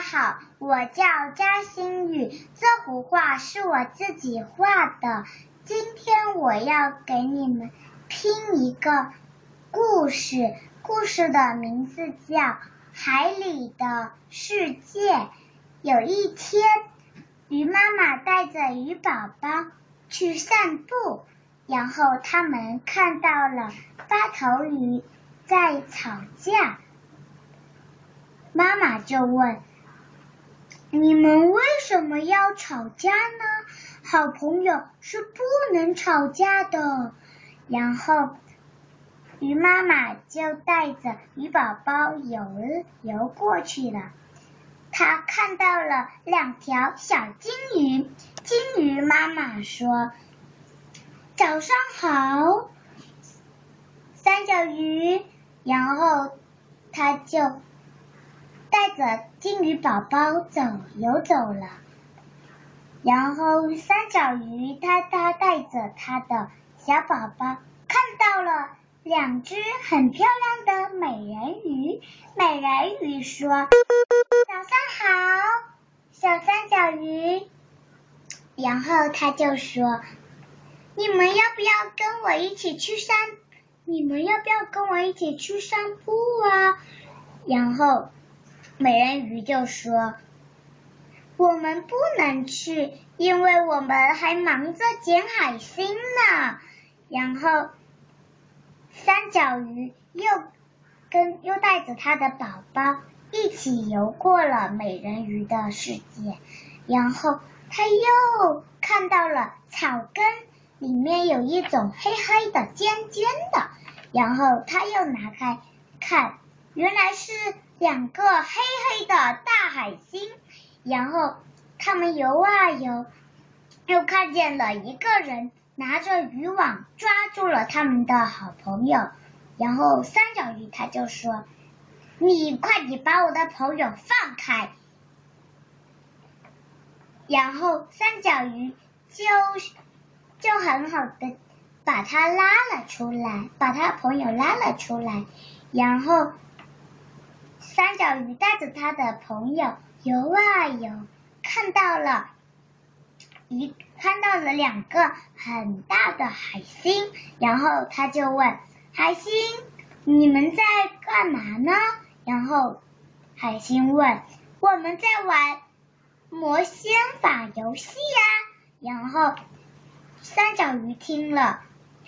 好，我叫扎星宇，这幅画是我自己画的。今天我要给你们拼一个故事，故事的名字叫《海里的世界》。有一天，鱼妈妈带着鱼宝宝去散步，然后他们看到了八头鱼在吵架。妈妈就问：“你们为什么要吵架呢？好朋友是不能吵架的。”然后鱼妈妈就带着鱼宝宝游游过去了。他看到了两条小金鱼。金鱼妈妈说：“早上好，三角鱼。”然后他就。带着金鱼宝宝走游走了，然后三角鱼它它带着它的小宝宝看到了两只很漂亮的美人鱼。美人鱼说：“早上好，小三角鱼。”然后他就说：“你们要不要跟我一起去散？你们要不要跟我一起去散步啊？”然后。美人鱼就说：“我们不能去，因为我们还忙着捡海星呢。”然后三角鱼又跟又带着它的宝宝一起游过了美人鱼的世界，然后它又看到了草根里面有一种黑黑的尖尖的，然后它又拿开看，原来是。两个黑黑的大海星，然后他们游啊游，又看见了一个人拿着渔网抓住了他们的好朋友，然后三角鱼他就说：“你快点把我的朋友放开！”然后三角鱼就就很好的把他拉了出来，把他朋友拉了出来，然后。三角鱼带着他的朋友游啊游，看到了一看到了两个很大的海星，然后他就问海星：“你们在干嘛呢？”然后海星问：“我们在玩魔仙法游戏呀。”然后三角鱼听了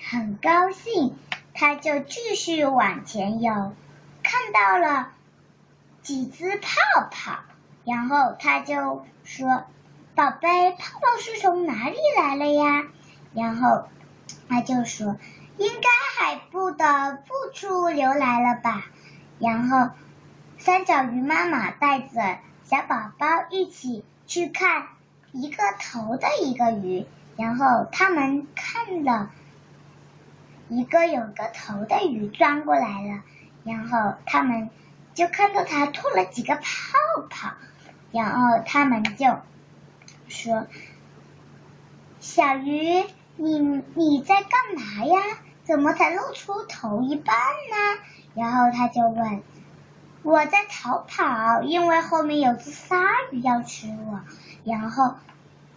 很高兴，他就继续往前游，看到了。几只泡泡，然后他就说：“宝贝，泡泡是从哪里来了呀？”然后他就说：“应该海部的部处流来了吧。”然后三角鱼妈妈带着小宝宝一起去看一个头的一个鱼，然后他们看了一个有个头的鱼钻过来了，然后他们。就看到他吐了几个泡泡，然后他们就说：“小鱼，你你在干嘛呀？怎么才露出头一半呢？”然后他就问：“我在逃跑，因为后面有只鲨鱼要吃我。”然后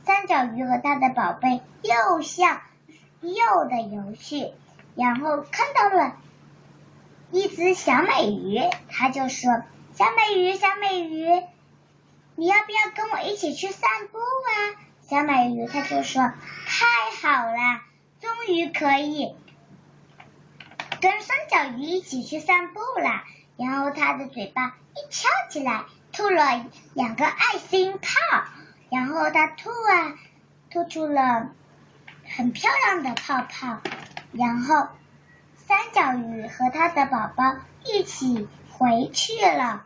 三角鱼和他的宝贝又向右的游去，然后看到了。只小美鱼，他就说：“小美鱼，小美鱼，你要不要跟我一起去散步啊？”小美鱼他就说：“太好了，终于可以跟三角鱼一起去散步了。”然后它的嘴巴一翘起来，吐了两个爱心泡，然后它吐啊，吐出了很漂亮的泡泡，然后。三角鱼和它的宝宝一起回去了。